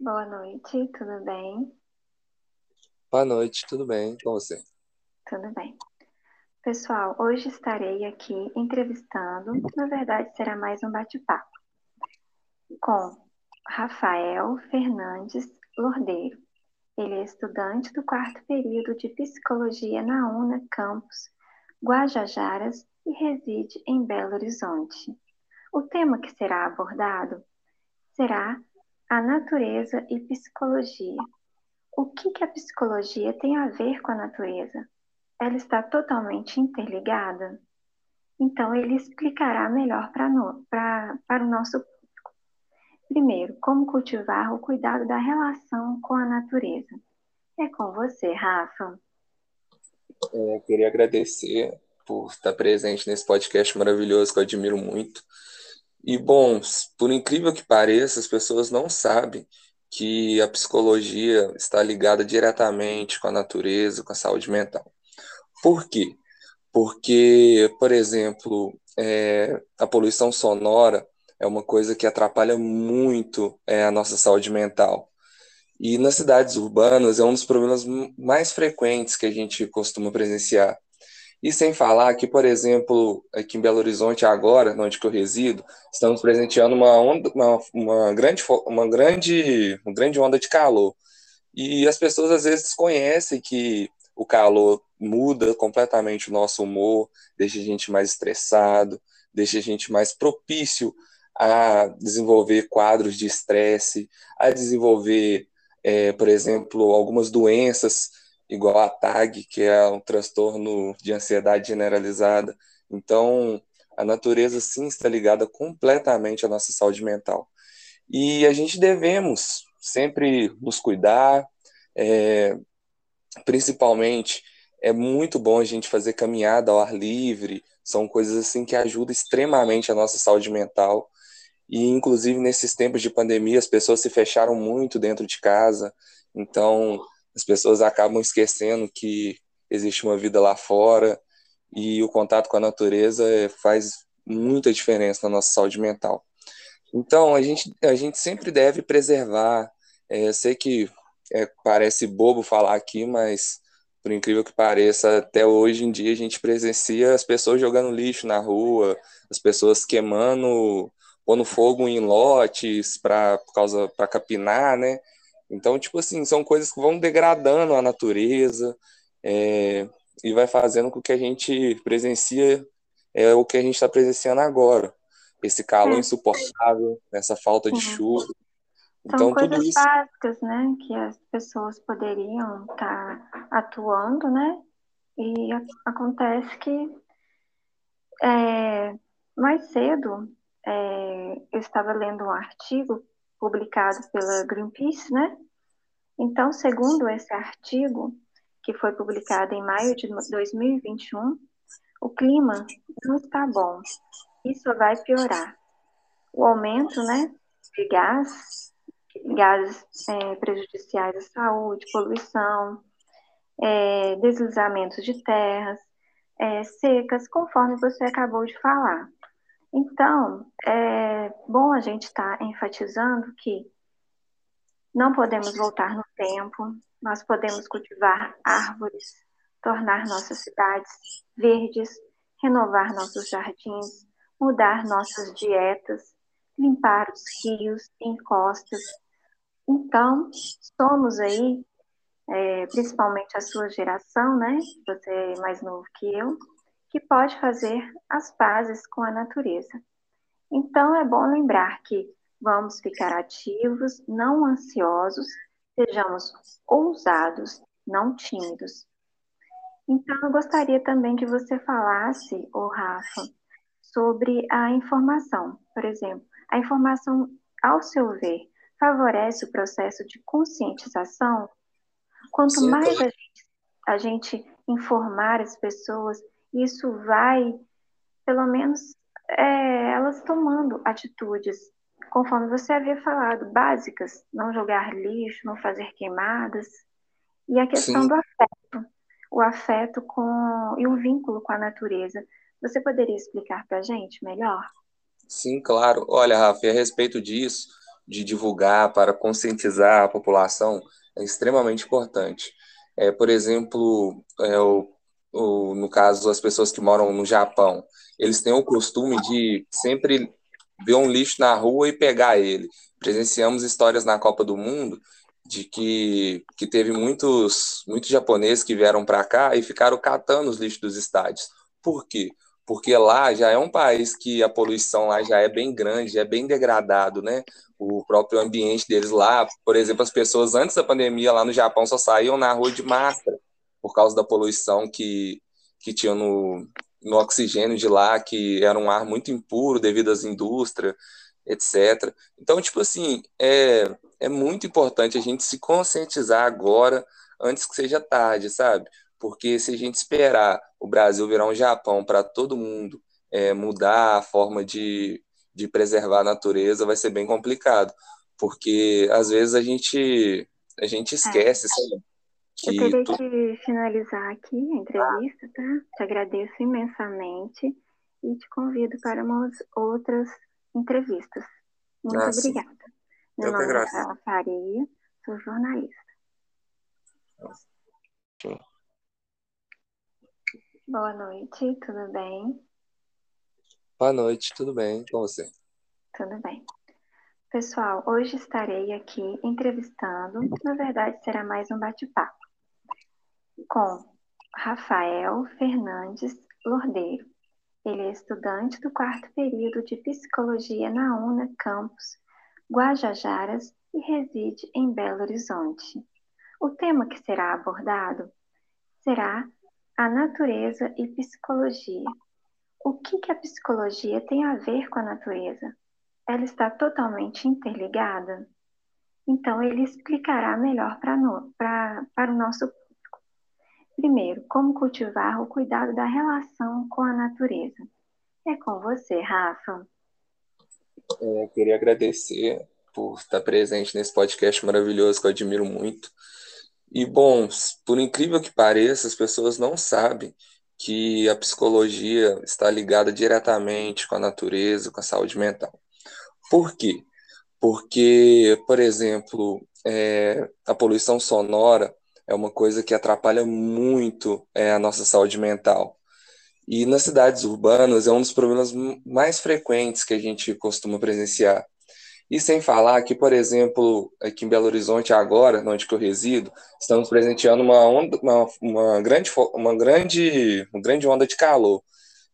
Boa noite, tudo bem? Boa noite, tudo bem com você? Tudo bem. Pessoal, hoje estarei aqui entrevistando, na verdade será mais um bate-papo, com Rafael Fernandes Lordeiro. Ele é estudante do quarto período de Psicologia na UNA Campus Guajajaras e reside em Belo Horizonte. O tema que será abordado será a natureza e psicologia. O que, que a psicologia tem a ver com a natureza? ela está totalmente interligada? Então, ele explicará melhor para, no, para o nosso público. Primeiro, como cultivar o cuidado da relação com a natureza. É com você, Rafa. É, queria agradecer por estar presente nesse podcast maravilhoso que eu admiro muito. E, bom, por incrível que pareça, as pessoas não sabem que a psicologia está ligada diretamente com a natureza, com a saúde mental. Por quê? Porque, por exemplo, é, a poluição sonora é uma coisa que atrapalha muito é, a nossa saúde mental. E nas cidades urbanas é um dos problemas mais frequentes que a gente costuma presenciar. E sem falar que, por exemplo, aqui em Belo Horizonte, agora, onde eu resido, estamos presenteando uma, onda, uma, uma, grande, uma, grande, uma grande onda de calor. E as pessoas às vezes desconhecem que o calor muda completamente o nosso humor, deixa a gente mais estressado, deixa a gente mais propício a desenvolver quadros de estresse, a desenvolver, é, por exemplo, algumas doenças, igual a TAG, que é um transtorno de ansiedade generalizada. Então, a natureza sim está ligada completamente à nossa saúde mental. E a gente devemos sempre nos cuidar, é, principalmente é muito bom a gente fazer caminhada ao ar livre, são coisas assim que ajudam extremamente a nossa saúde mental. E inclusive nesses tempos de pandemia, as pessoas se fecharam muito dentro de casa, então as pessoas acabam esquecendo que existe uma vida lá fora e o contato com a natureza faz muita diferença na nossa saúde mental. Então a gente a gente sempre deve preservar. É, sei que é, parece bobo falar aqui, mas por incrível que pareça, até hoje em dia a gente presencia as pessoas jogando lixo na rua, as pessoas queimando, pondo fogo em lotes para causa para capinar, né? Então, tipo assim, são coisas que vão degradando a natureza é, e vai fazendo com que a gente presencia é o que a gente está presenciando agora. Esse calor é. insuportável, essa falta de uhum. chuva. Então, São coisas isso... básicas, né, que as pessoas poderiam estar tá atuando, né, e acontece que é, mais cedo é, eu estava lendo um artigo publicado pela Greenpeace, né, então, segundo esse artigo, que foi publicado em maio de 2021, o clima não está bom, isso vai piorar. O aumento, né, de gás gases é, prejudiciais à saúde, poluição, é, deslizamentos de terras, é, secas, conforme você acabou de falar. Então, é bom a gente estar tá enfatizando que não podemos voltar no tempo, nós podemos cultivar árvores, tornar nossas cidades verdes, renovar nossos jardins, mudar nossas dietas, limpar os rios, encostas, então, somos aí, é, principalmente a sua geração, né? Você é mais novo que eu, que pode fazer as pazes com a natureza. Então, é bom lembrar que vamos ficar ativos, não ansiosos, sejamos ousados, não tímidos. Então, eu gostaria também que você falasse, o Rafa, sobre a informação. Por exemplo, a informação, ao seu ver, favorece o processo de conscientização. Quanto mais a gente, a gente, informar as pessoas, isso vai, pelo menos, é, elas tomando atitudes, conforme você havia falado, básicas, não jogar lixo, não fazer queimadas, e a questão Sim. do afeto, o afeto com e o vínculo com a natureza. Você poderia explicar para a gente melhor? Sim, claro. Olha, Rafa, a respeito disso, de divulgar para conscientizar a população, é extremamente importante. É, por exemplo, é, o, no caso, as pessoas que moram no Japão, eles têm o costume de sempre ver um lixo na rua e pegar ele. Presenciamos histórias na Copa do Mundo de que, que teve muitos, muitos japoneses que vieram para cá e ficaram catando os lixos dos estádios. Por quê? Porque lá já é um país que a poluição lá já é bem grande, é bem degradado, né? O próprio ambiente deles lá, por exemplo, as pessoas antes da pandemia lá no Japão só saíam na rua de máscara por causa da poluição que, que tinha no, no oxigênio de lá, que era um ar muito impuro devido às indústrias, etc. Então, tipo assim, é, é muito importante a gente se conscientizar agora, antes que seja tarde, sabe? Porque se a gente esperar o Brasil virar um Japão para todo mundo é, mudar a forma de, de preservar a natureza, vai ser bem complicado. Porque às vezes a gente, a gente esquece, é. sabe? Eu teria tu... que finalizar aqui a entrevista, tá? Te agradeço imensamente e te convido para umas outras entrevistas. Muito ah, obrigada. Meu Eu nome é Rafaela Faria, sou jornalista. Sim. Boa noite, tudo bem? Boa noite, tudo bem com você? Tudo bem. Pessoal, hoje estarei aqui entrevistando, na verdade será mais um bate-papo, com Rafael Fernandes Lordeiro. Ele é estudante do quarto período de Psicologia na UNA Campus Guajajaras e reside em Belo Horizonte. O tema que será abordado será a natureza e psicologia. O que, que a psicologia tem a ver com a natureza? Ela está totalmente interligada? Então, ele explicará melhor para, no, para, para o nosso. Primeiro, como cultivar o cuidado da relação com a natureza. É com você, Rafa. É, queria agradecer por estar presente nesse podcast maravilhoso que eu admiro muito. E, bom, por incrível que pareça, as pessoas não sabem que a psicologia está ligada diretamente com a natureza, com a saúde mental. Por quê? Porque, por exemplo, é, a poluição sonora é uma coisa que atrapalha muito é, a nossa saúde mental. E nas cidades urbanas é um dos problemas mais frequentes que a gente costuma presenciar. E sem falar que, por exemplo, aqui em Belo Horizonte, agora, onde eu resido, estamos presenteando uma, onda, uma, uma, grande, uma, grande, uma grande onda de calor.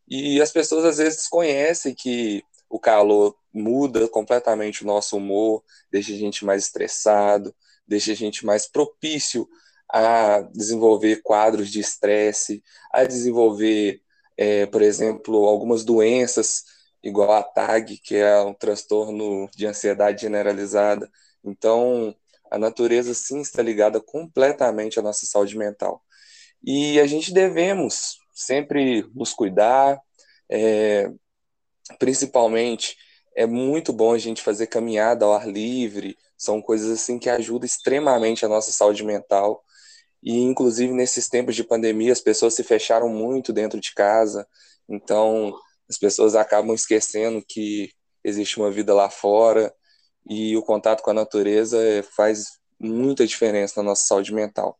E as pessoas às vezes desconhecem que o calor muda completamente o nosso humor, deixa a gente mais estressado, deixa a gente mais propício a desenvolver quadros de estresse, a desenvolver é, por exemplo, algumas doenças, igual a TAG, que é um transtorno de ansiedade generalizada. Então, a natureza sim está ligada completamente à nossa saúde mental. E a gente devemos sempre nos cuidar, é, principalmente é muito bom a gente fazer caminhada ao ar livre, são coisas assim que ajudam extremamente a nossa saúde mental. E, inclusive, nesses tempos de pandemia, as pessoas se fecharam muito dentro de casa, então as pessoas acabam esquecendo que existe uma vida lá fora e o contato com a natureza faz muita diferença na nossa saúde mental.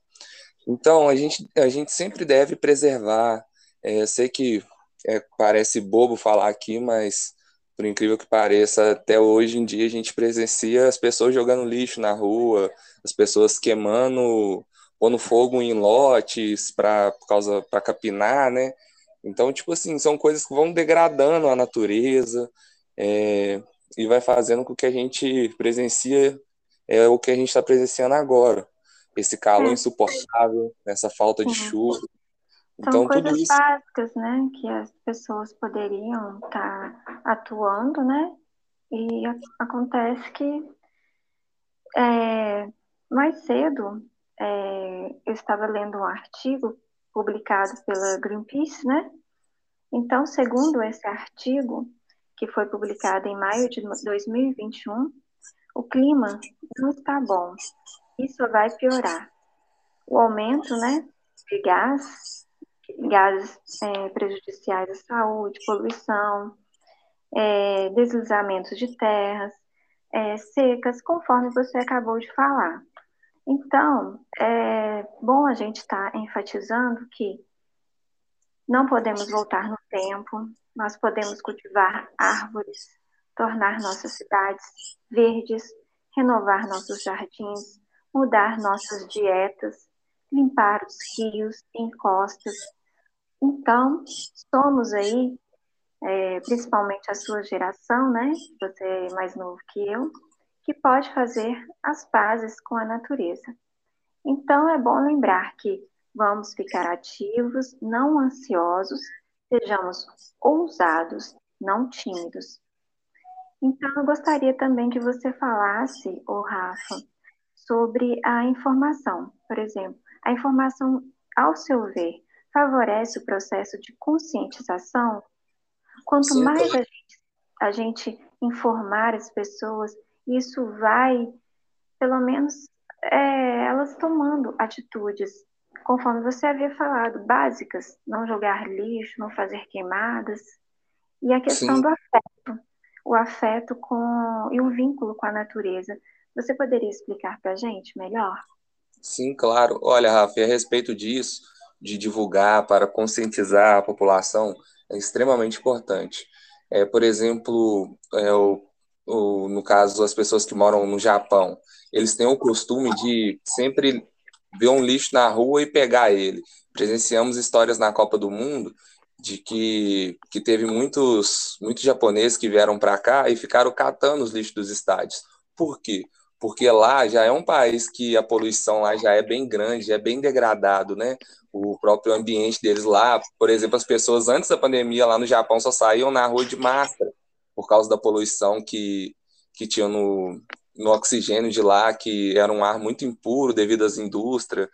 Então, a gente, a gente sempre deve preservar. É, sei que é, parece bobo falar aqui, mas por incrível que pareça, até hoje em dia a gente presencia as pessoas jogando lixo na rua, as pessoas queimando pondo fogo em lotes para causa para capinar, né? Então, tipo assim, são coisas que vão degradando a natureza é, e vai fazendo com que a gente presencia é o que a gente está presenciando agora. Esse calor é. insuportável, essa falta de é. chuva. Então, São coisas isso... básicas, né, que as pessoas poderiam estar tá atuando, né, e acontece que é, mais cedo é, eu estava lendo um artigo publicado pela Greenpeace, né? Então, segundo esse artigo, que foi publicado em maio de 2021, o clima não está bom. Isso vai piorar. O aumento, né, de gás, gases é, prejudiciais à saúde, poluição, é, deslizamentos de terras, é, secas, conforme você acabou de falar. Então, é bom a gente estar tá enfatizando que não podemos voltar no tempo, nós podemos cultivar árvores, tornar nossas cidades verdes, renovar nossos jardins, mudar nossas dietas, limpar os rios e encostas. Então, somos aí, é, principalmente a sua geração, né? Você é mais novo que eu, que pode fazer as pazes com a natureza. Então, é bom lembrar que vamos ficar ativos, não ansiosos, sejamos ousados, não tímidos. Então, eu gostaria também que você falasse, o Rafa, sobre a informação. Por exemplo, a informação, ao seu ver, favorece o processo de conscientização? Quanto mais a gente, a gente informar as pessoas, isso vai, pelo menos, é, elas tomando atitudes, conforme você havia falado, básicas, não jogar lixo, não fazer queimadas, e a questão Sim. do afeto, o afeto com e o vínculo com a natureza. Você poderia explicar para a gente melhor? Sim, claro. Olha, Rafa, a respeito disso, de divulgar para conscientizar a população, é extremamente importante. É, por exemplo, é, o no caso, as pessoas que moram no Japão, eles têm o costume de sempre ver um lixo na rua e pegar ele. Presenciamos histórias na Copa do Mundo de que, que teve muitos, muitos japoneses que vieram para cá e ficaram catando os lixos dos estádios. Por quê? Porque lá já é um país que a poluição lá já é bem grande, é bem degradado, né? O próprio ambiente deles lá, por exemplo, as pessoas antes da pandemia lá no Japão só saíam na rua de máscara por causa da poluição que, que tinha no, no oxigênio de lá, que era um ar muito impuro devido às indústrias,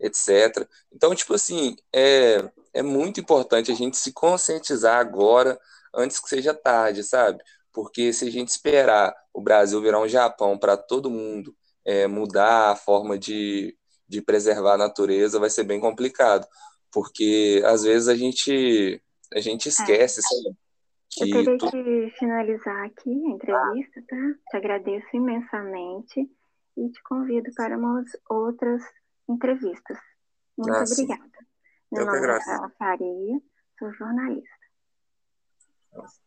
etc. Então, tipo assim, é, é muito importante a gente se conscientizar agora, antes que seja tarde, sabe? Porque se a gente esperar o Brasil virar um Japão para todo mundo é, mudar a forma de, de preservar a natureza, vai ser bem complicado. Porque às vezes a gente, a gente é. esquece, é. sabe? Eu teria tu... que finalizar aqui a entrevista, tá? Te agradeço imensamente e te convido para umas outras entrevistas. Muito ah, obrigada. Meu Eu nome é Rafaela Faria, sou jornalista. Nossa.